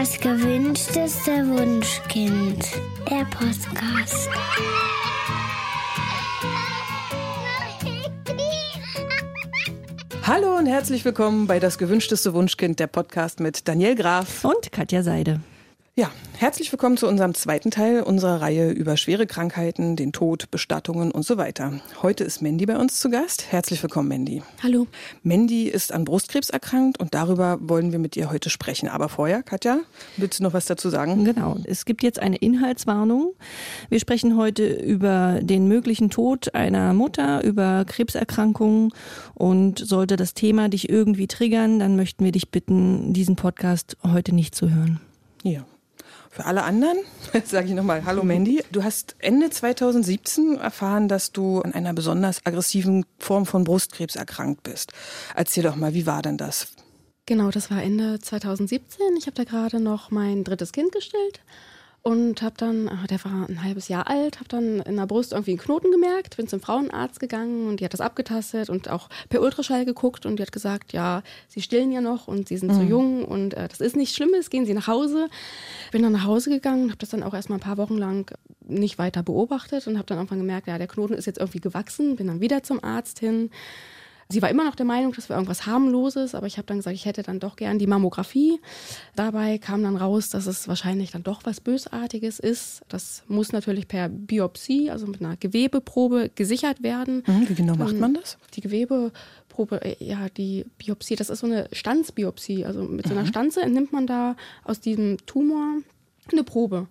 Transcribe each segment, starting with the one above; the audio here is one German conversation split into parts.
Das gewünschteste Wunschkind. Der Podcast. Hallo und herzlich willkommen bei Das gewünschteste Wunschkind, der Podcast mit Daniel Graf und Katja Seide. Ja, herzlich willkommen zu unserem zweiten Teil unserer Reihe über schwere Krankheiten, den Tod, Bestattungen und so weiter. Heute ist Mandy bei uns zu Gast. Herzlich willkommen, Mandy. Hallo. Mandy ist an Brustkrebs erkrankt und darüber wollen wir mit ihr heute sprechen. Aber vorher, Katja, willst du noch was dazu sagen? Genau. Es gibt jetzt eine Inhaltswarnung. Wir sprechen heute über den möglichen Tod einer Mutter, über Krebserkrankungen und sollte das Thema dich irgendwie triggern, dann möchten wir dich bitten, diesen Podcast heute nicht zu hören. Ja, für alle anderen sage ich nochmal, hallo Mandy. Du hast Ende 2017 erfahren, dass du an einer besonders aggressiven Form von Brustkrebs erkrankt bist. Erzähl doch mal, wie war denn das? Genau, das war Ende 2017. Ich habe da gerade noch mein drittes Kind gestillt und habe dann, ah, der war ein halbes Jahr alt, habe dann in der Brust irgendwie einen Knoten gemerkt, bin zum Frauenarzt gegangen und die hat das abgetastet und auch per Ultraschall geguckt und die hat gesagt, ja, sie stillen ja noch und sie sind mhm. zu jung und äh, das ist nichts Schlimmes, gehen Sie nach Hause. Bin dann nach Hause gegangen, habe das dann auch erstmal ein paar Wochen lang nicht weiter beobachtet und habe dann irgendwann gemerkt, ja, der Knoten ist jetzt irgendwie gewachsen, bin dann wieder zum Arzt hin Sie war immer noch der Meinung, das wäre irgendwas harmloses, aber ich habe dann gesagt, ich hätte dann doch gern die Mammographie. Dabei kam dann raus, dass es wahrscheinlich dann doch was Bösartiges ist. Das muss natürlich per Biopsie, also mit einer Gewebeprobe gesichert werden. Mhm, wie genau macht man das? Die Gewebeprobe, äh, ja, die Biopsie, das ist so eine Stanzbiopsie. Also mit so einer mhm. Stanze entnimmt man da aus diesem Tumor eine Probe.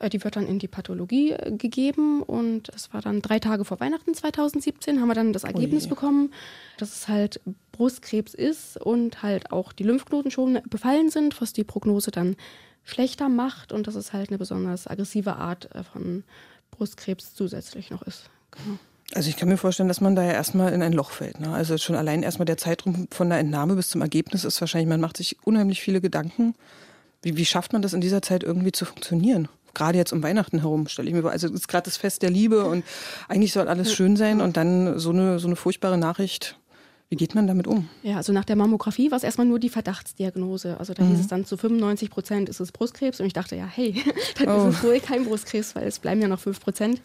Äh, die wird dann in die Pathologie äh, gegeben und es war dann drei Tage vor Weihnachten 2017, haben wir dann das Ergebnis Ui. bekommen, dass es halt Brustkrebs ist und halt auch die Lymphknoten schon befallen sind, was die Prognose dann schlechter macht und dass es halt eine besonders aggressive Art äh, von Brustkrebs zusätzlich noch ist. Genau. Also ich kann mir vorstellen, dass man da ja erstmal in ein Loch fällt. Ne? Also schon allein erstmal der Zeitraum von der Entnahme bis zum Ergebnis ist wahrscheinlich, man macht sich unheimlich viele Gedanken. Wie, wie schafft man das in dieser Zeit irgendwie zu funktionieren? gerade jetzt um Weihnachten herum, stelle ich mir vor. Also es ist gerade das Fest der Liebe und eigentlich soll alles schön sein und dann so eine, so eine furchtbare Nachricht. Wie geht man damit um? Ja, also nach der Mammographie war es erstmal nur die Verdachtsdiagnose. Also da mhm. hieß es dann zu 95 Prozent ist es Brustkrebs und ich dachte, ja, hey, dann oh. ist es wohl kein Brustkrebs, weil es bleiben ja noch 5 Prozent.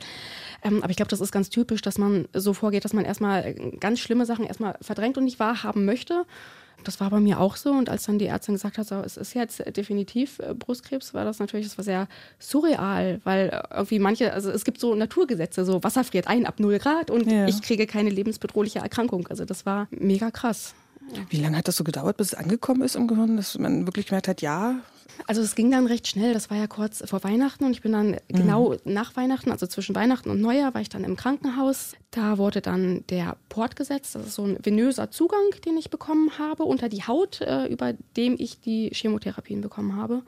Ähm, aber ich glaube, das ist ganz typisch, dass man so vorgeht, dass man erstmal ganz schlimme Sachen erstmal verdrängt und nicht wahrhaben möchte das war bei mir auch so. Und als dann die Ärztin gesagt hat, so, es ist jetzt definitiv äh, Brustkrebs, war das natürlich, das war sehr surreal, weil äh, irgendwie manche, also es gibt so Naturgesetze, so Wasser friert ein ab 0 Grad und ja. ich kriege keine lebensbedrohliche Erkrankung. Also das war mega krass. Wie lange hat das so gedauert, bis es angekommen ist im Gehirn, dass man wirklich gemerkt hat, ja? Also es ging dann recht schnell. Das war ja kurz vor Weihnachten und ich bin dann mhm. genau nach Weihnachten, also zwischen Weihnachten und Neujahr, war ich dann im Krankenhaus. Da wurde dann der Port gesetzt. Das ist so ein venöser Zugang, den ich bekommen habe unter die Haut, äh, über dem ich die Chemotherapien bekommen habe.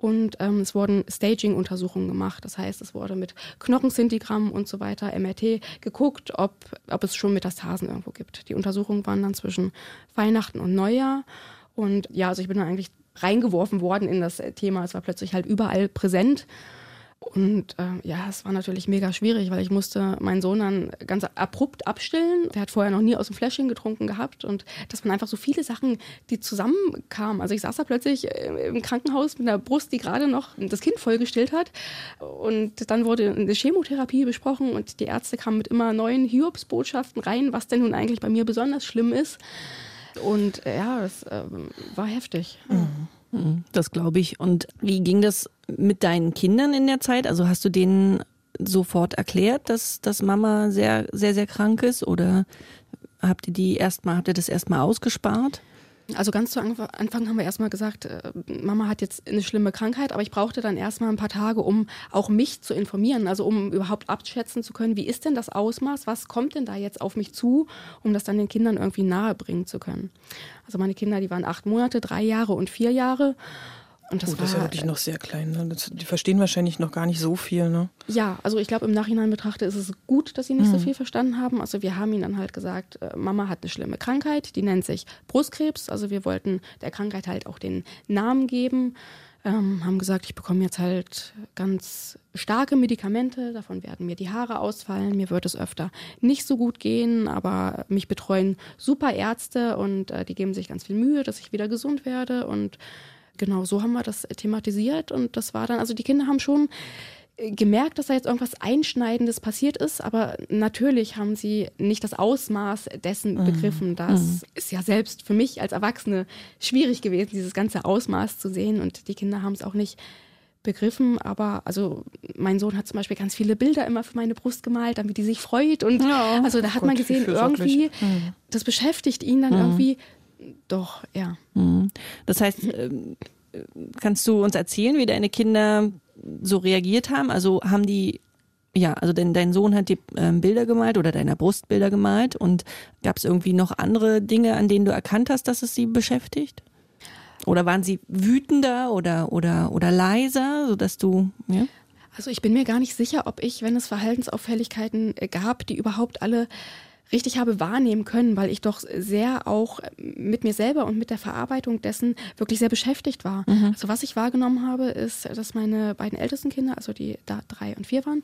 Und ähm, es wurden Staging-Untersuchungen gemacht. Das heißt, es wurde mit Knochenszintigramm und so weiter, MRT, geguckt, ob, ob es schon Metastasen irgendwo gibt. Die Untersuchungen waren dann zwischen Weihnachten und Neujahr. Und ja, also ich bin dann eigentlich reingeworfen worden in das Thema. Es war plötzlich halt überall präsent. Und äh, ja, es war natürlich mega schwierig, weil ich musste meinen Sohn dann ganz abrupt abstillen. Der hat vorher noch nie aus dem Fläschchen getrunken gehabt und das waren einfach so viele Sachen, die zusammenkamen. Also ich saß da plötzlich äh, im Krankenhaus mit einer Brust, die gerade noch das Kind vollgestillt hat und dann wurde eine Chemotherapie besprochen und die Ärzte kamen mit immer neuen Hiobsbotschaften rein, was denn nun eigentlich bei mir besonders schlimm ist. Und äh, ja, es äh, war heftig. Mhm. Mhm, das glaube ich. Und wie ging das mit deinen Kindern in der Zeit? Also hast du denen sofort erklärt, dass, dass Mama sehr, sehr, sehr krank ist? Oder habt ihr die erstmal, habt ihr das erstmal ausgespart? Also ganz zu Anfang haben wir erstmal gesagt, äh, Mama hat jetzt eine schlimme Krankheit, aber ich brauchte dann erstmal ein paar Tage, um auch mich zu informieren, also um überhaupt abschätzen zu können, wie ist denn das Ausmaß, was kommt denn da jetzt auf mich zu, um das dann den Kindern irgendwie nahe bringen zu können. Also meine Kinder, die waren acht Monate, drei Jahre und vier Jahre. Und das, oh, das war, ist ja wirklich noch sehr klein. Ne? Das, die verstehen wahrscheinlich noch gar nicht so viel. Ne? Ja, also ich glaube, im Nachhinein betrachte ist es gut, dass sie nicht mhm. so viel verstanden haben. Also wir haben ihnen dann halt gesagt, äh, Mama hat eine schlimme Krankheit, die nennt sich Brustkrebs. Also wir wollten der Krankheit halt auch den Namen geben. Ähm, haben gesagt, ich bekomme jetzt halt ganz starke Medikamente, davon werden mir die Haare ausfallen, mir wird es öfter nicht so gut gehen, aber mich betreuen super Ärzte und äh, die geben sich ganz viel Mühe, dass ich wieder gesund werde und Genau, so haben wir das thematisiert und das war dann, also die Kinder haben schon gemerkt, dass da jetzt irgendwas Einschneidendes passiert ist, aber natürlich haben sie nicht das Ausmaß dessen mhm. begriffen. Das mhm. ist ja selbst für mich als Erwachsene schwierig gewesen, dieses ganze Ausmaß zu sehen und die Kinder haben es auch nicht begriffen, aber also mein Sohn hat zum Beispiel ganz viele Bilder immer für meine Brust gemalt, damit die sich freut und ja, also da hat Gott, man gesehen, irgendwie, mhm. das beschäftigt ihn dann mhm. irgendwie doch, ja. Mhm. Das heißt, ähm, kannst du uns erzählen, wie deine Kinder so reagiert haben? Also haben die, ja, also denn dein Sohn hat die ähm, Bilder gemalt oder deiner Brust Bilder gemalt und gab es irgendwie noch andere Dinge, an denen du erkannt hast, dass es sie beschäftigt? Oder waren sie wütender oder, oder, oder leiser, sodass du, ja? Also ich bin mir gar nicht sicher, ob ich, wenn es Verhaltensauffälligkeiten gab, die überhaupt alle richtig habe wahrnehmen können, weil ich doch sehr auch mit mir selber und mit der Verarbeitung dessen wirklich sehr beschäftigt war. Mhm. Also was ich wahrgenommen habe, ist, dass meine beiden ältesten Kinder, also die da drei und vier waren,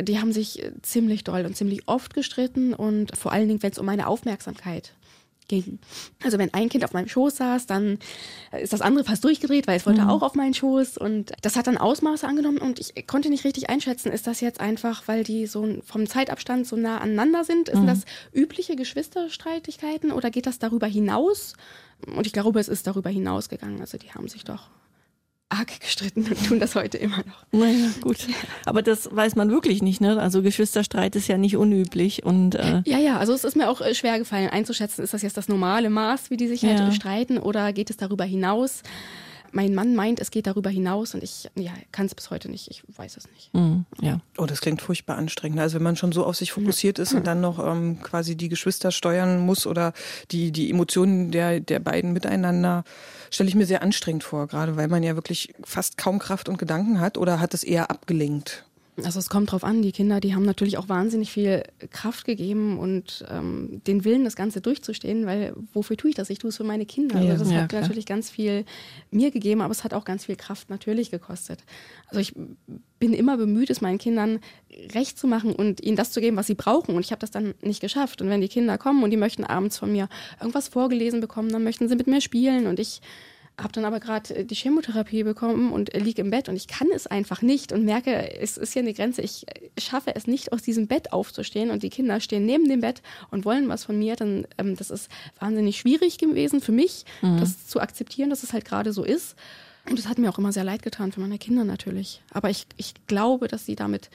die haben sich ziemlich doll und ziemlich oft gestritten und vor allen Dingen, wenn es um meine Aufmerksamkeit ging. Also wenn ein Kind auf meinem Schoß saß, dann ist das andere fast durchgedreht, weil es wollte mhm. auch auf meinen Schoß und das hat dann Ausmaße angenommen und ich konnte nicht richtig einschätzen, ist das jetzt einfach, weil die so vom Zeitabstand so nah aneinander sind? Sind mhm. das übliche Geschwisterstreitigkeiten oder geht das darüber hinaus? Und ich glaube, es ist darüber hinausgegangen. Also die haben sich doch arg gestritten und tun das heute immer noch. Naja, gut. Aber das weiß man wirklich nicht, ne? Also Geschwisterstreit ist ja nicht unüblich und äh Ja, ja, also es ist mir auch äh, schwer gefallen einzuschätzen, ist das jetzt das normale Maß, wie die sich halt ja. streiten oder geht es darüber hinaus? Mein Mann meint, es geht darüber hinaus und ich ja, kann es bis heute nicht. Ich weiß es nicht. Mhm, ja. Oh, das klingt furchtbar anstrengend. Also wenn man schon so auf sich fokussiert ist und dann noch ähm, quasi die Geschwister steuern muss oder die, die Emotionen der, der beiden miteinander, stelle ich mir sehr anstrengend vor, gerade weil man ja wirklich fast kaum Kraft und Gedanken hat oder hat es eher abgelenkt? Also es kommt drauf an, die Kinder, die haben natürlich auch wahnsinnig viel Kraft gegeben und ähm, den Willen, das Ganze durchzustehen, weil wofür tue ich das? Ich tue es für meine Kinder. Ja, also das ja, hat klar. natürlich ganz viel mir gegeben, aber es hat auch ganz viel Kraft natürlich gekostet. Also ich bin immer bemüht, es meinen Kindern recht zu machen und ihnen das zu geben, was sie brauchen. Und ich habe das dann nicht geschafft. Und wenn die Kinder kommen und die möchten abends von mir irgendwas vorgelesen bekommen, dann möchten sie mit mir spielen und ich habe dann aber gerade äh, die Chemotherapie bekommen und liege im Bett und ich kann es einfach nicht und merke, es ist hier eine Grenze. Ich äh, schaffe es nicht, aus diesem Bett aufzustehen und die Kinder stehen neben dem Bett und wollen was von mir. Dann ähm, das ist wahnsinnig schwierig gewesen für mich, mhm. das zu akzeptieren, dass es halt gerade so ist. Und das hat mir auch immer sehr leid getan für meine Kinder natürlich. Aber ich, ich glaube, dass sie damit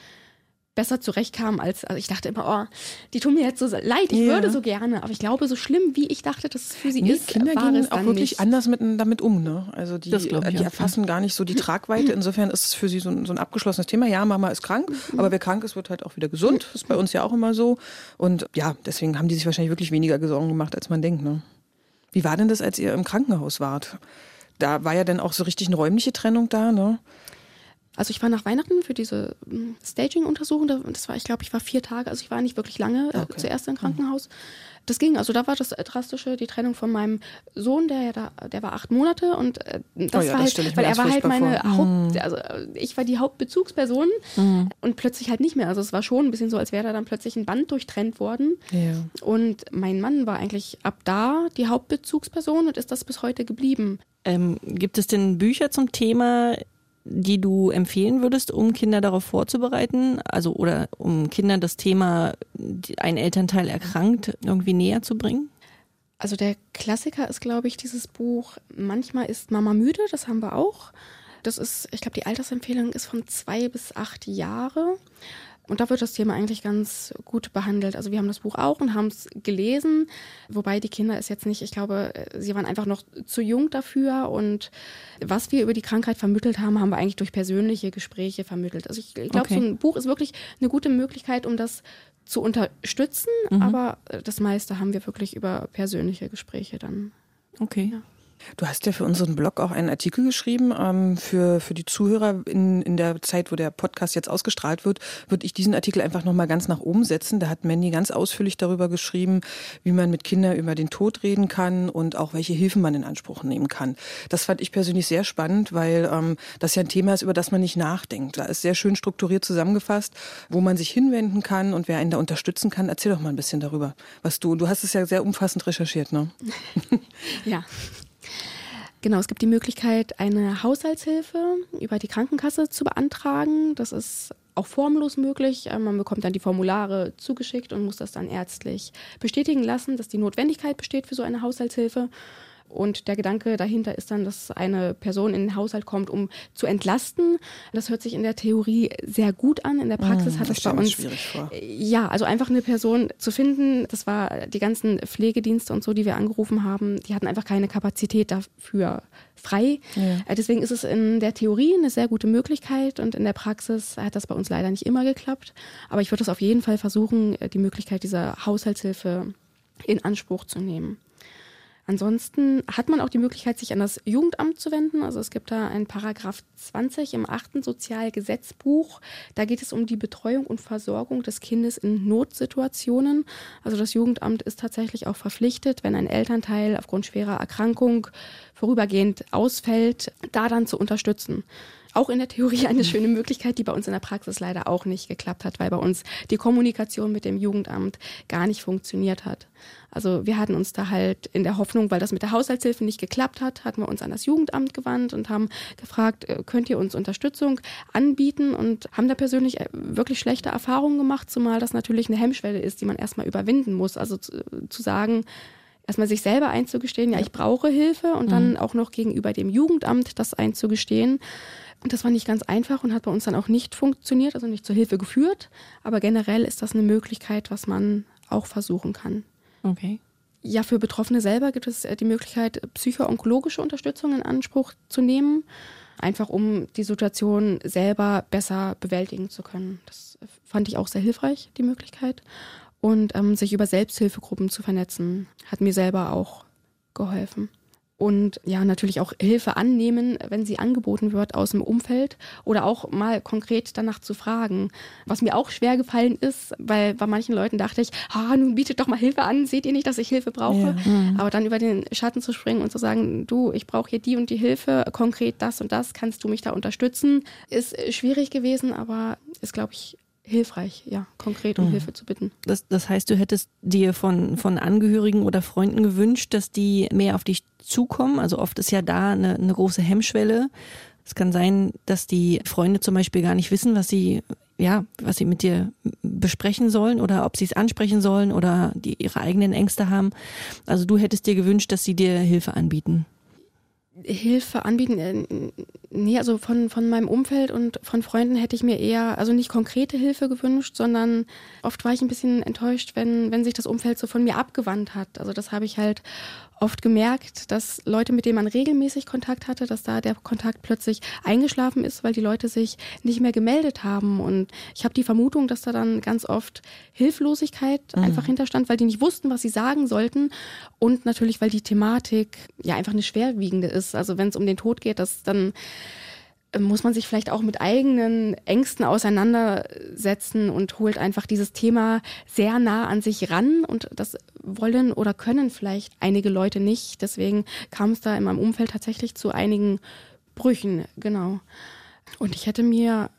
besser zurechtkam als, also ich dachte immer, oh, die tun mir jetzt so leid, ich yeah. würde so gerne, aber ich glaube, so schlimm, wie ich dachte, dass es für sie nee, ist, Kinder gehen auch wirklich nicht. anders mit, damit um, ne? Also die, die erfassen gar nicht so die Tragweite. Insofern ist es für sie so ein, so ein abgeschlossenes Thema. Ja, Mama ist krank, mhm. aber wer krank ist, wird halt auch wieder gesund. Das ist bei uns ja auch immer so. Und ja, deswegen haben die sich wahrscheinlich wirklich weniger Sorgen gemacht, als man denkt, ne? Wie war denn das, als ihr im Krankenhaus wart? Da war ja dann auch so richtig eine räumliche Trennung da, ne? Also ich war nach Weihnachten für diese hm, Staging-Untersuchung. Das war, ich glaube, ich war vier Tage, also ich war nicht wirklich lange äh, okay. zuerst im mhm. Krankenhaus. Das ging, also da war das Drastische, die Trennung von meinem Sohn, der ja da, der war acht Monate und äh, das oh ja, war das halt, weil er war halt meine vor. Haupt, mhm. also äh, ich war die Hauptbezugsperson mhm. und plötzlich halt nicht mehr. Also es war schon ein bisschen so, als wäre da dann plötzlich ein Band durchtrennt worden. Ja. Und mein Mann war eigentlich ab da die Hauptbezugsperson und ist das bis heute geblieben. Ähm, gibt es denn Bücher zum Thema die du empfehlen würdest, um Kinder darauf vorzubereiten? Also oder um Kindern das Thema, ein Elternteil erkrankt, irgendwie näher zu bringen? Also der Klassiker ist, glaube ich, dieses Buch Manchmal ist Mama müde, das haben wir auch. Das ist, ich glaube, die Altersempfehlung ist von zwei bis acht Jahre. Und da wird das Thema eigentlich ganz gut behandelt. Also wir haben das Buch auch und haben es gelesen, wobei die Kinder es jetzt nicht, ich glaube, sie waren einfach noch zu jung dafür. Und was wir über die Krankheit vermittelt haben, haben wir eigentlich durch persönliche Gespräche vermittelt. Also ich glaube, okay. so ein Buch ist wirklich eine gute Möglichkeit, um das zu unterstützen, mhm. aber das meiste haben wir wirklich über persönliche Gespräche dann. Okay. Ja. Du hast ja für unseren Blog auch einen Artikel geschrieben. Ähm, für, für die Zuhörer in, in der Zeit, wo der Podcast jetzt ausgestrahlt wird, würde ich diesen Artikel einfach nochmal ganz nach oben setzen. Da hat Mandy ganz ausführlich darüber geschrieben, wie man mit Kindern über den Tod reden kann und auch welche Hilfen man in Anspruch nehmen kann. Das fand ich persönlich sehr spannend, weil ähm, das ja ein Thema ist, über das man nicht nachdenkt. Da ist sehr schön strukturiert zusammengefasst, wo man sich hinwenden kann und wer einen da unterstützen kann. Erzähl doch mal ein bisschen darüber, was du, du hast es ja sehr umfassend recherchiert, ne? ja. Genau, es gibt die Möglichkeit, eine Haushaltshilfe über die Krankenkasse zu beantragen. Das ist auch formlos möglich. Äh, man bekommt dann die Formulare zugeschickt und muss das dann ärztlich bestätigen lassen, dass die Notwendigkeit besteht für so eine Haushaltshilfe. Und der Gedanke dahinter ist dann, dass eine Person in den Haushalt kommt, um zu entlasten. Das hört sich in der Theorie sehr gut an. In der Praxis Mmh, hat das es bei uns schwierig vor. ja, also einfach eine Person zu finden, das war die ganzen Pflegedienste und so, die wir angerufen haben, die hatten einfach keine Kapazität dafür frei. Ja. Äh, Deswegen ist es in der Theorie eine sehr gute Möglichkeit und in der Praxis hat das bei uns leider nicht immer geklappt. Aber ich würde es auf jeden Fall versuchen, äh, die Möglichkeit dieser Haushaltshilfe in Anspruch zu nehmen. Ansonsten hat man auch die Möglichkeit, sich an das Jugendamt zu wenden. Also es gibt da einen Paragraph 20 im achten Sozialgesetzbuch. Da geht es um die Betreuung und Versorgung des Kindes in Notsituationen. Also das Jugendamt ist tatsächlich auch verpflichtet, wenn ein Elternteil aufgrund schwerer Erkrankung vorübergehend ausfällt, da dann zu unterstützen. Auch in der Theorie eine schöne Möglichkeit, die bei uns in der Praxis leider auch nicht geklappt hat, weil bei uns die Kommunikation mit dem Jugendamt gar nicht funktioniert hat. Also wir hatten uns da halt in der Hoffnung, weil das mit der Haushaltshilfe nicht geklappt hat, hatten wir uns an das Jugendamt gewandt und haben gefragt, äh, könnt ihr uns Unterstützung anbieten und haben da persönlich äh, wirklich schlechte Erfahrungen gemacht, zumal das natürlich eine Hemmschwelle ist, die man erstmal überwinden muss. Also zu, zu sagen, erstmal sich selber einzugestehen, ja, ich brauche Hilfe und dann auch noch gegenüber dem Jugendamt das einzugestehen. Und das war nicht ganz einfach und hat bei uns dann auch nicht funktioniert, also nicht zur Hilfe geführt. Aber generell ist das eine Möglichkeit, was man auch versuchen kann. Okay. Ja, für Betroffene selber gibt es äh, die Möglichkeit, psycho-onkologische Unterstützung in Anspruch zu nehmen, einfach um die Situation selber besser bewältigen zu können. Das fand ich auch sehr hilfreich, die Möglichkeit. Und ähm, sich über Selbsthilfegruppen zu vernetzen, hat mir selber auch geholfen. Und ja, natürlich auch Hilfe annehmen, wenn sie angeboten wird aus dem Umfeld oder auch mal konkret danach zu fragen. Was mir auch schwer gefallen ist, weil bei manchen Leuten dachte ich, ah, nun bietet doch mal Hilfe an, seht ihr nicht, dass ich Hilfe brauche? Aber dann über den Schatten zu springen und zu sagen, du, ich brauche hier die und die Hilfe, konkret das und das, kannst du mich da unterstützen, ist schwierig gewesen, aber ist, glaube ich, hilfreich, ja, konkret um Hilfe zu bitten. Das, das heißt, du hättest dir von, von Angehörigen oder Freunden gewünscht, dass die mehr auf dich zukommen. Also oft ist ja da eine, eine große Hemmschwelle. Es kann sein, dass die Freunde zum Beispiel gar nicht wissen, was sie, ja, was sie mit dir besprechen sollen oder ob sie es ansprechen sollen oder die ihre eigenen Ängste haben. Also du hättest dir gewünscht, dass sie dir Hilfe anbieten. Hilfe anbieten? Äh, Nee, also von, von meinem Umfeld und von Freunden hätte ich mir eher, also nicht konkrete Hilfe gewünscht, sondern oft war ich ein bisschen enttäuscht, wenn, wenn sich das Umfeld so von mir abgewandt hat. Also das habe ich halt oft gemerkt, dass Leute, mit denen man regelmäßig Kontakt hatte, dass da der Kontakt plötzlich eingeschlafen ist, weil die Leute sich nicht mehr gemeldet haben. Und ich habe die Vermutung, dass da dann ganz oft Hilflosigkeit einfach hinterstand, weil die nicht wussten, was sie sagen sollten. Und natürlich, weil die Thematik ja einfach eine schwerwiegende ist. Also wenn es um den Tod geht, dass dann äh, muss man sich vielleicht auch mit eigenen Ängsten auseinandersetzen und holt einfach dieses Thema sehr nah an sich ran und das wollen oder können vielleicht einige Leute nicht. Deswegen kam es da in meinem Umfeld tatsächlich zu einigen Brüchen, genau. Und ich hätte mir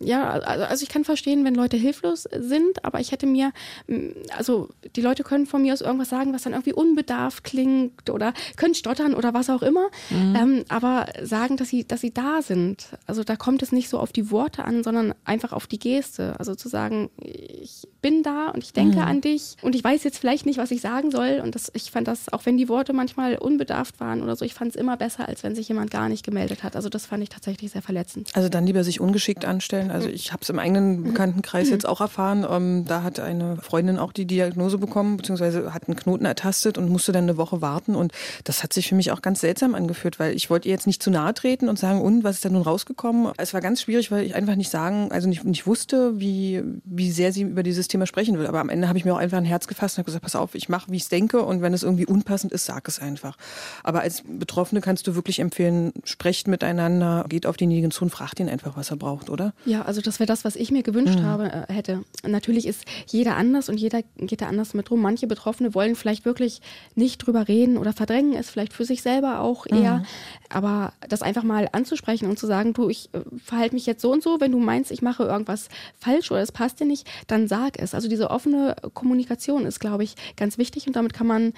ja, also ich kann verstehen, wenn Leute hilflos sind, aber ich hätte mir, mm, also die Leute können von mir aus irgendwas sagen, was dann irgendwie unbedarft klingt oder können stottern oder was auch immer, ähm, aber sagen, dass sie, dass sie da sind. Also da kommt es nicht so auf die Worte an, sondern einfach auf die Geste. Also zu sagen, ich bin da und ich denke an dich und ich weiß jetzt vielleicht nicht, was ich sagen soll und das, ich fand das, auch wenn die Worte manchmal unbedarft waren oder so, ich fand es immer besser, als wenn sich jemand gar nicht gemeldet hat. Also das fand ich tatsächlich sehr verletzend. Also dann lieber sich ungeschickt anstellen. Also ich habe es im eigenen Bekanntenkreis jetzt auch erfahren. Ähm, da hat eine Freundin auch die Diagnose bekommen, beziehungsweise hat einen Knoten ertastet und musste dann eine Woche warten. Und das hat sich für mich auch ganz seltsam angeführt, weil ich wollte ihr jetzt nicht zu nahe treten und sagen, und was ist denn nun rausgekommen? Es war ganz schwierig, weil ich einfach nicht sagen, also nicht, nicht wusste, wie, wie sehr sie über dieses Thema sprechen will. Aber am Ende habe ich mir auch einfach ein Herz gefasst und habe gesagt, pass auf, ich mache, wie ich es denke und wenn es irgendwie unpassend ist, sag es einfach. Aber als Betroffene kannst du wirklich empfehlen, sprecht miteinander, geht auf denjenigen zu und fragt ihn einfach, was er braucht, oder? Ja, also das wäre das, was ich mir gewünscht habe, äh, hätte. Natürlich ist jeder anders und jeder geht da anders mit rum. Manche Betroffene wollen vielleicht wirklich nicht drüber reden oder verdrängen es vielleicht für sich selber auch eher. Aber das einfach mal anzusprechen und zu sagen, du, ich äh, verhalte mich jetzt so und so, wenn du meinst, ich mache irgendwas falsch oder es passt dir nicht, dann sag es. Also diese offene Kommunikation ist, glaube ich, ganz wichtig und damit kann man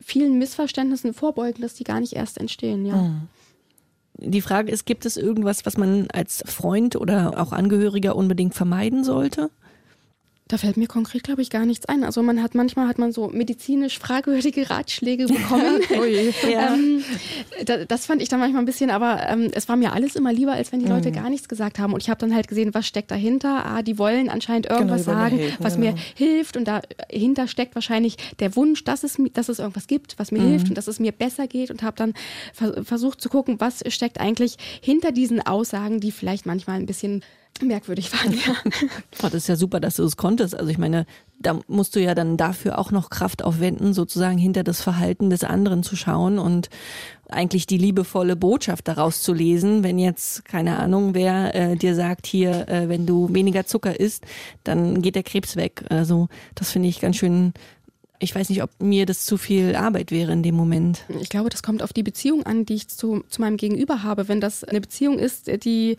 vielen Missverständnissen vorbeugen, dass die gar nicht erst entstehen, ja. Mhm. Die Frage ist, gibt es irgendwas, was man als Freund oder auch Angehöriger unbedingt vermeiden sollte? Da fällt mir konkret, glaube ich, gar nichts ein. Also man hat manchmal hat man so medizinisch fragwürdige Ratschläge bekommen. oh ja. ähm, da, das fand ich dann manchmal ein bisschen, aber ähm, es war mir alles immer lieber, als wenn die Leute mhm. gar nichts gesagt haben. Und ich habe dann halt gesehen, was steckt dahinter. Ah, die wollen anscheinend genau, irgendwas genau, sagen, helfen, was genau. mir hilft. Und dahinter steckt wahrscheinlich der Wunsch, dass es, dass es irgendwas gibt, was mir mhm. hilft und dass es mir besser geht. Und habe dann versucht zu gucken, was steckt eigentlich hinter diesen Aussagen, die vielleicht manchmal ein bisschen merkwürdig waren, ja. Oh, das ist ja super, dass du es konntest. Also ich meine, da musst du ja dann dafür auch noch Kraft aufwenden, sozusagen hinter das Verhalten des anderen zu schauen und eigentlich die liebevolle Botschaft daraus zu lesen. Wenn jetzt, keine Ahnung, wer äh, dir sagt, hier, äh, wenn du weniger Zucker isst, dann geht der Krebs weg. Also das finde ich ganz schön ich weiß nicht, ob mir das zu viel Arbeit wäre in dem Moment. Ich glaube, das kommt auf die Beziehung an, die ich zu, zu meinem Gegenüber habe. Wenn das eine Beziehung ist, die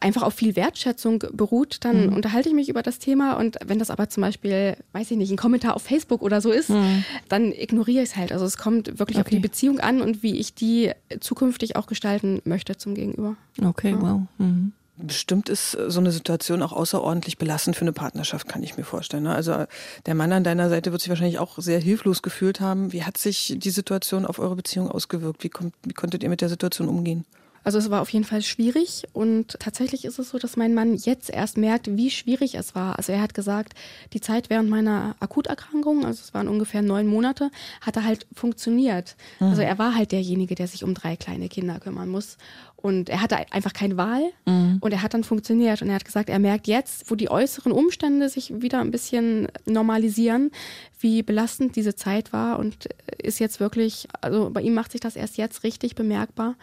einfach auf viel Wertschätzung beruht, dann mhm. unterhalte ich mich über das Thema. Und wenn das aber zum Beispiel, weiß ich nicht, ein Kommentar auf Facebook oder so ist, mhm. dann ignoriere ich es halt. Also es kommt wirklich okay. auf die Beziehung an und wie ich die zukünftig auch gestalten möchte zum Gegenüber. Okay, ja. wow. Mhm. Bestimmt ist so eine Situation auch außerordentlich belastend für eine Partnerschaft, kann ich mir vorstellen. Ne? Also der Mann an deiner Seite wird sich wahrscheinlich auch sehr hilflos gefühlt haben. Wie hat sich die Situation auf eure Beziehung ausgewirkt? Wie, kommt, wie konntet ihr mit der Situation umgehen? Also es war auf jeden Fall schwierig und tatsächlich ist es so, dass mein Mann jetzt erst merkt, wie schwierig es war. Also er hat gesagt, die Zeit während meiner Akuterkrankung, also es waren ungefähr neun Monate, hat er halt funktioniert. Mhm. Also er war halt derjenige, der sich um drei kleine Kinder kümmern muss. Und er hatte einfach keine Wahl mhm. und er hat dann funktioniert. Und er hat gesagt, er merkt jetzt, wo die äußeren Umstände sich wieder ein bisschen normalisieren, wie belastend diese Zeit war und ist jetzt wirklich, also bei ihm macht sich das erst jetzt richtig bemerkbar.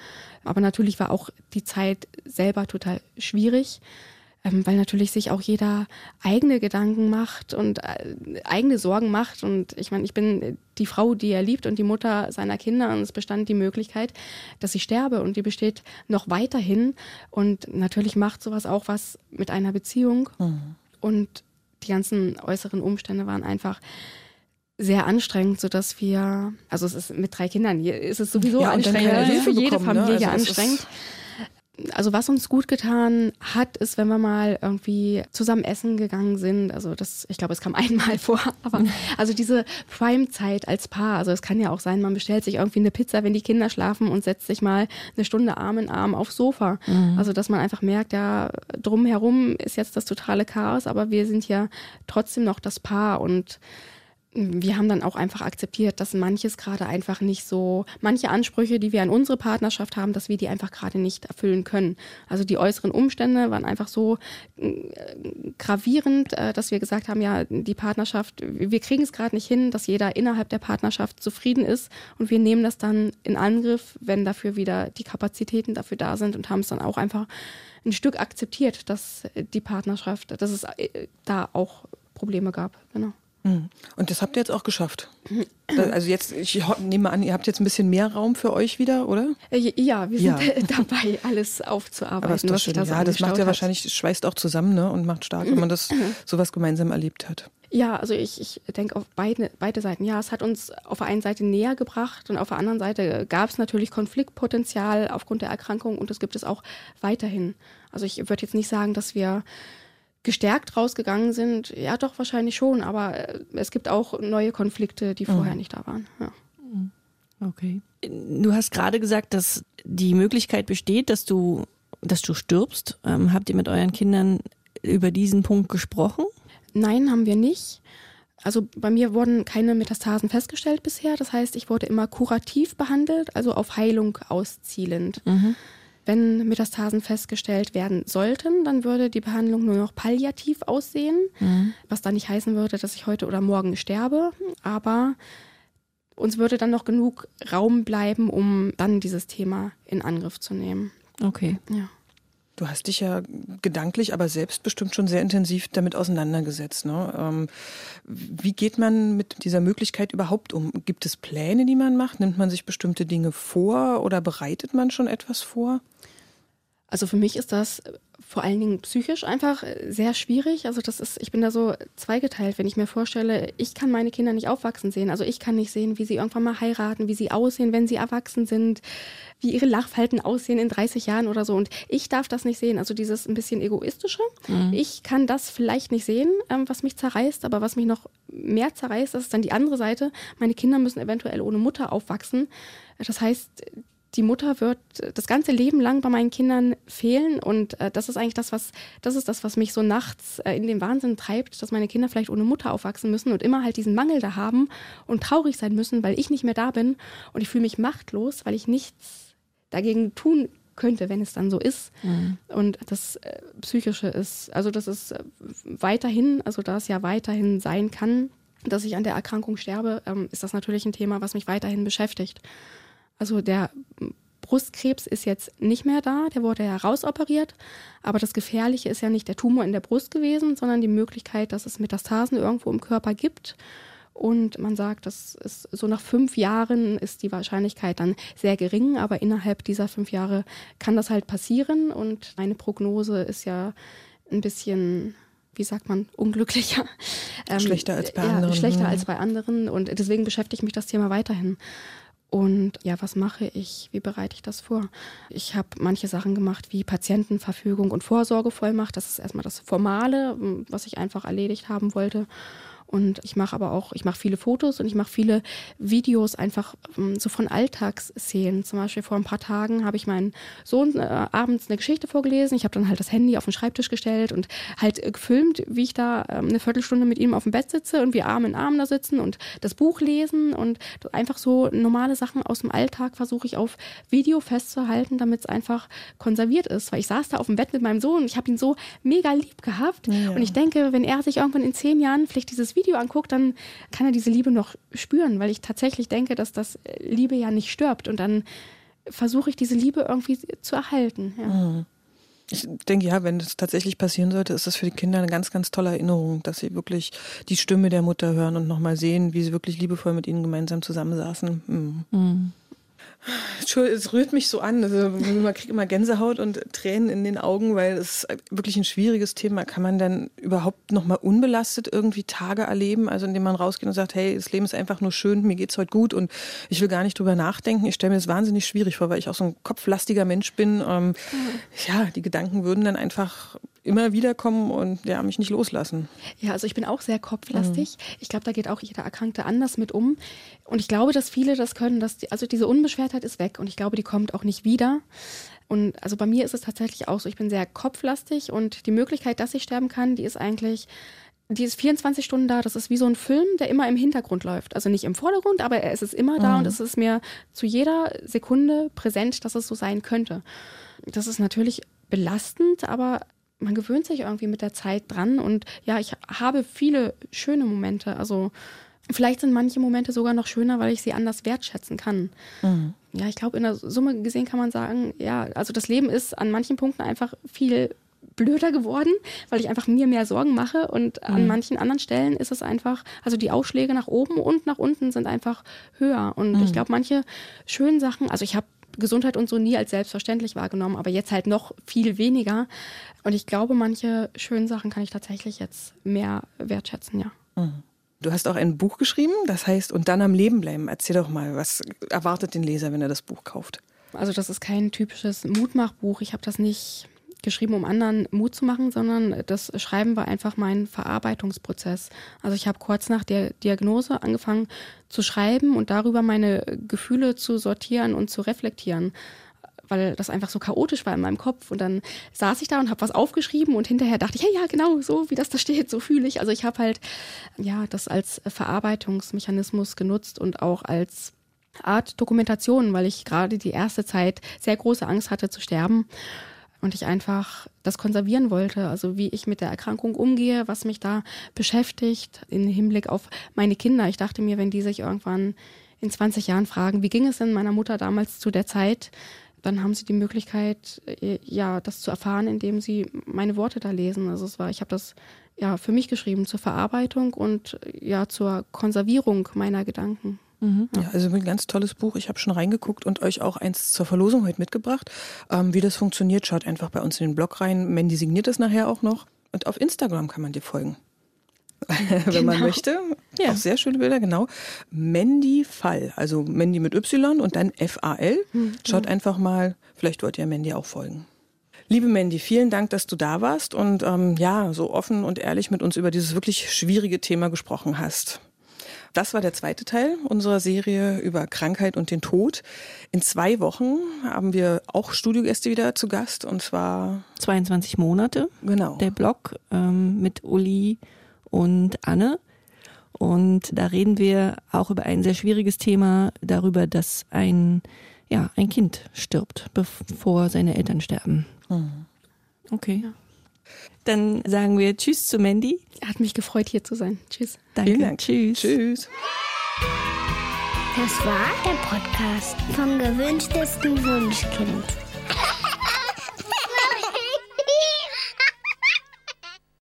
Aber natürlich war auch die Zeit selber total schwierig ähm, weil natürlich sich auch jeder eigene Gedanken macht und äh, eigene Sorgen macht. Und ich meine, ich bin die Frau, die er liebt und die Mutter seiner Kinder und es bestand die Möglichkeit, dass ich sterbe und die besteht noch weiterhin. Und natürlich macht sowas auch was mit einer Beziehung. Mhm. Und die ganzen äußeren Umstände waren einfach sehr anstrengend, so dass wir, also es ist mit drei Kindern, hier ist es sowieso ja, anstrengend, für jede bekommen, ne? Familie ne? also anstrengend also was uns gut getan hat, ist, wenn wir mal irgendwie zusammen essen gegangen sind. Also das, ich glaube, es kam einmal vor, aber also diese Prime-Zeit als Paar. Also es kann ja auch sein, man bestellt sich irgendwie eine Pizza, wenn die Kinder schlafen und setzt sich mal eine Stunde Arm in Arm aufs Sofa. Mhm. Also dass man einfach merkt, ja, drumherum ist jetzt das totale Chaos, aber wir sind ja trotzdem noch das Paar und wir haben dann auch einfach akzeptiert, dass manches gerade einfach nicht so, manche Ansprüche, die wir an unsere Partnerschaft haben, dass wir die einfach gerade nicht erfüllen können. Also die äußeren Umstände waren einfach so äh, gravierend, äh, dass wir gesagt haben, ja, die Partnerschaft, wir kriegen es gerade nicht hin, dass jeder innerhalb der Partnerschaft zufrieden ist und wir nehmen das dann in Angriff, wenn dafür wieder die Kapazitäten dafür da sind und haben es dann auch einfach ein Stück akzeptiert, dass die Partnerschaft, dass es äh, da auch Probleme gab. Genau. Hm. Und das habt ihr jetzt auch geschafft. Also jetzt, ich nehme an, ihr habt jetzt ein bisschen mehr Raum für euch wieder, oder? Äh, ja, wir sind ja. dabei, alles aufzuarbeiten. Aber ist doch schön. Das ja, das macht ja wahrscheinlich, schweißt auch zusammen ne? und macht stark, wenn man das sowas gemeinsam erlebt hat. Ja, also ich, ich denke auf beide, beide Seiten. Ja, es hat uns auf der einen Seite näher gebracht und auf der anderen Seite gab es natürlich Konfliktpotenzial aufgrund der Erkrankung und das gibt es auch weiterhin. Also ich würde jetzt nicht sagen, dass wir gestärkt rausgegangen sind, ja doch wahrscheinlich schon, aber äh, es gibt auch neue Konflikte, die vorher mhm. nicht da waren. Ja. Mhm. Okay. Du hast gerade gesagt, dass die Möglichkeit besteht, dass du, dass du stirbst. Ähm, habt ihr mit euren Kindern über diesen Punkt gesprochen? Nein, haben wir nicht. Also bei mir wurden keine Metastasen festgestellt bisher. Das heißt, ich wurde immer kurativ behandelt, also auf Heilung auszielend. Mhm. Wenn Metastasen festgestellt werden sollten, dann würde die Behandlung nur noch palliativ aussehen, mhm. was dann nicht heißen würde, dass ich heute oder morgen sterbe, aber uns würde dann noch genug Raum bleiben, um dann dieses Thema in Angriff zu nehmen. Okay. Ja. Du hast dich ja gedanklich, aber selbstbestimmt schon sehr intensiv damit auseinandergesetzt. Ne? Ähm, wie geht man mit dieser Möglichkeit überhaupt um? Gibt es Pläne, die man macht? Nimmt man sich bestimmte Dinge vor oder bereitet man schon etwas vor? Also für mich ist das vor allen Dingen psychisch einfach sehr schwierig. Also das ist, ich bin da so zweigeteilt, wenn ich mir vorstelle, ich kann meine Kinder nicht aufwachsen sehen. Also ich kann nicht sehen, wie sie irgendwann mal heiraten, wie sie aussehen, wenn sie erwachsen sind, wie ihre Lachfalten aussehen in 30 Jahren oder so. Und ich darf das nicht sehen. Also dieses ein bisschen egoistische. Mhm. Ich kann das vielleicht nicht sehen, ähm, was mich zerreißt, aber was mich noch mehr zerreißt, das ist dann die andere Seite. Meine Kinder müssen eventuell ohne Mutter aufwachsen. Das heißt, die Mutter wird das ganze Leben lang bei meinen Kindern fehlen und äh, das ist eigentlich das, was das ist das, was mich so nachts äh, in den Wahnsinn treibt, dass meine Kinder vielleicht ohne Mutter aufwachsen müssen und immer halt diesen Mangel da haben und traurig sein müssen, weil ich nicht mehr da bin und ich fühle mich machtlos, weil ich nichts dagegen tun könnte, wenn es dann so ist. Mhm. Und das äh, Psychische ist, also das ist äh, weiterhin, also da es ja weiterhin sein kann, dass ich an der Erkrankung sterbe, ähm, ist das natürlich ein Thema, was mich weiterhin beschäftigt. Also der Brustkrebs ist jetzt nicht mehr da, der wurde ja rausoperiert. Aber das Gefährliche ist ja nicht der Tumor in der Brust gewesen, sondern die Möglichkeit, dass es Metastasen irgendwo im Körper gibt. Und man sagt, das ist so nach fünf Jahren ist die Wahrscheinlichkeit dann sehr gering, aber innerhalb dieser fünf Jahre kann das halt passieren. Und meine Prognose ist ja ein bisschen wie sagt man, unglücklicher. Ähm, schlechter als bei ja, anderen. Schlechter mhm. als bei anderen. Und deswegen beschäftigt mich das Thema weiterhin. Und ja, was mache ich? Wie bereite ich das vor? Ich habe manche Sachen gemacht wie Patientenverfügung und Vorsorgevollmacht. Das ist erstmal das Formale, was ich einfach erledigt haben wollte. Und ich mache aber auch, ich mache viele Fotos und ich mache viele Videos einfach um, so von Alltagsszenen. Zum Beispiel vor ein paar Tagen habe ich meinen Sohn äh, abends eine Geschichte vorgelesen. Ich habe dann halt das Handy auf den Schreibtisch gestellt und halt äh, gefilmt, wie ich da äh, eine Viertelstunde mit ihm auf dem Bett sitze und wir Arm in Arm da sitzen und das Buch lesen und einfach so normale Sachen aus dem Alltag versuche ich auf Video festzuhalten, damit es einfach konserviert ist. Weil ich saß da auf dem Bett mit meinem Sohn und ich habe ihn so mega lieb gehabt. Ja. Und ich denke, wenn er sich irgendwann in zehn Jahren vielleicht dieses Video anguckt, dann kann er diese Liebe noch spüren, weil ich tatsächlich denke, dass das Liebe ja nicht stirbt. Und dann versuche ich diese Liebe irgendwie zu erhalten. Ja. Mhm. Ich denke, ja, wenn das tatsächlich passieren sollte, ist das für die Kinder eine ganz, ganz tolle Erinnerung, dass sie wirklich die Stimme der Mutter hören und nochmal sehen, wie sie wirklich liebevoll mit ihnen gemeinsam zusammensaßen. Mhm. Mhm. Entschuldigung, es rührt mich so an. Also man kriegt immer Gänsehaut und Tränen in den Augen, weil es wirklich ein schwieriges Thema. Kann man denn überhaupt noch mal unbelastet irgendwie Tage erleben, also indem man rausgeht und sagt, hey, das Leben ist einfach nur schön, mir geht's heute gut und ich will gar nicht drüber nachdenken. Ich stelle mir das wahnsinnig schwierig vor, weil ich auch so ein kopflastiger Mensch bin. Ähm, mhm. Ja, die Gedanken würden dann einfach immer wieder kommen und ja, mich nicht loslassen. Ja, also ich bin auch sehr kopflastig. Mhm. Ich glaube, da geht auch jeder Erkrankte anders mit um. Und ich glaube, dass viele das können, dass die, also diese Unbeschwertheit ist weg und ich glaube, die kommt auch nicht wieder. Und also bei mir ist es tatsächlich auch so, ich bin sehr kopflastig und die Möglichkeit, dass ich sterben kann, die ist eigentlich die ist 24 Stunden da. Das ist wie so ein Film, der immer im Hintergrund läuft. Also nicht im Vordergrund, aber es ist immer da mhm. und es ist mir zu jeder Sekunde präsent, dass es so sein könnte. Das ist natürlich belastend, aber man gewöhnt sich irgendwie mit der Zeit dran und ja, ich habe viele schöne Momente. Also vielleicht sind manche Momente sogar noch schöner, weil ich sie anders wertschätzen kann. Mhm. Ja, ich glaube, in der Summe gesehen kann man sagen, ja, also das Leben ist an manchen Punkten einfach viel blöder geworden, weil ich einfach mir mehr Sorgen mache und mhm. an manchen anderen Stellen ist es einfach, also die Ausschläge nach oben und nach unten sind einfach höher und mhm. ich glaube, manche schönen Sachen, also ich habe Gesundheit und so nie als selbstverständlich wahrgenommen, aber jetzt halt noch viel weniger. Und ich glaube, manche schönen Sachen kann ich tatsächlich jetzt mehr wertschätzen, ja. Mhm. Du hast auch ein Buch geschrieben, das heißt Und dann am Leben bleiben. Erzähl doch mal, was erwartet den Leser, wenn er das Buch kauft? Also das ist kein typisches Mutmachbuch. Ich habe das nicht geschrieben, um anderen Mut zu machen, sondern das Schreiben war einfach mein Verarbeitungsprozess. Also ich habe kurz nach der Diagnose angefangen zu schreiben und darüber meine Gefühle zu sortieren und zu reflektieren weil das einfach so chaotisch war in meinem Kopf. Und dann saß ich da und habe was aufgeschrieben und hinterher dachte ich, hey, ja, genau, so wie das da steht, so fühle ich. Also ich habe halt ja das als Verarbeitungsmechanismus genutzt und auch als Art Dokumentation, weil ich gerade die erste Zeit sehr große Angst hatte zu sterben und ich einfach das konservieren wollte, also wie ich mit der Erkrankung umgehe, was mich da beschäftigt im Hinblick auf meine Kinder. Ich dachte mir, wenn die sich irgendwann in 20 Jahren fragen, wie ging es denn meiner Mutter damals zu der Zeit, dann haben sie die Möglichkeit, äh, ja, das zu erfahren, indem sie meine Worte da lesen. Also es war, ich habe das ja für mich geschrieben zur Verarbeitung und ja zur Konservierung meiner Gedanken. Mhm. Ja, also ein ganz tolles Buch. Ich habe schon reingeguckt und euch auch eins zur Verlosung heute mitgebracht. Ähm, wie das funktioniert, schaut einfach bei uns in den Blog rein. Mandy signiert das nachher auch noch. Und auf Instagram kann man dir folgen. wenn genau. man möchte. Ja. Auch sehr schöne Bilder, genau. Mandy Fall, also Mandy mit Y und dann F-A-L. Mhm. Schaut einfach mal, vielleicht wollt ihr Mandy auch folgen. Liebe Mandy, vielen Dank, dass du da warst und ähm, ja, so offen und ehrlich mit uns über dieses wirklich schwierige Thema gesprochen hast. Das war der zweite Teil unserer Serie über Krankheit und den Tod. In zwei Wochen haben wir auch Studiogäste wieder zu Gast und zwar 22 Monate. Genau. Der Blog ähm, mit Uli und Anne. Und da reden wir auch über ein sehr schwieriges Thema, darüber, dass ein, ja, ein Kind stirbt, bevor seine Eltern sterben. Mhm. Okay. Ja. Dann sagen wir Tschüss zu Mandy. Hat mich gefreut, hier zu sein. Tschüss. Danke. Vielen Dank. Tschüss. Tschüss. Das war der Podcast vom gewünschtesten Wunschkind.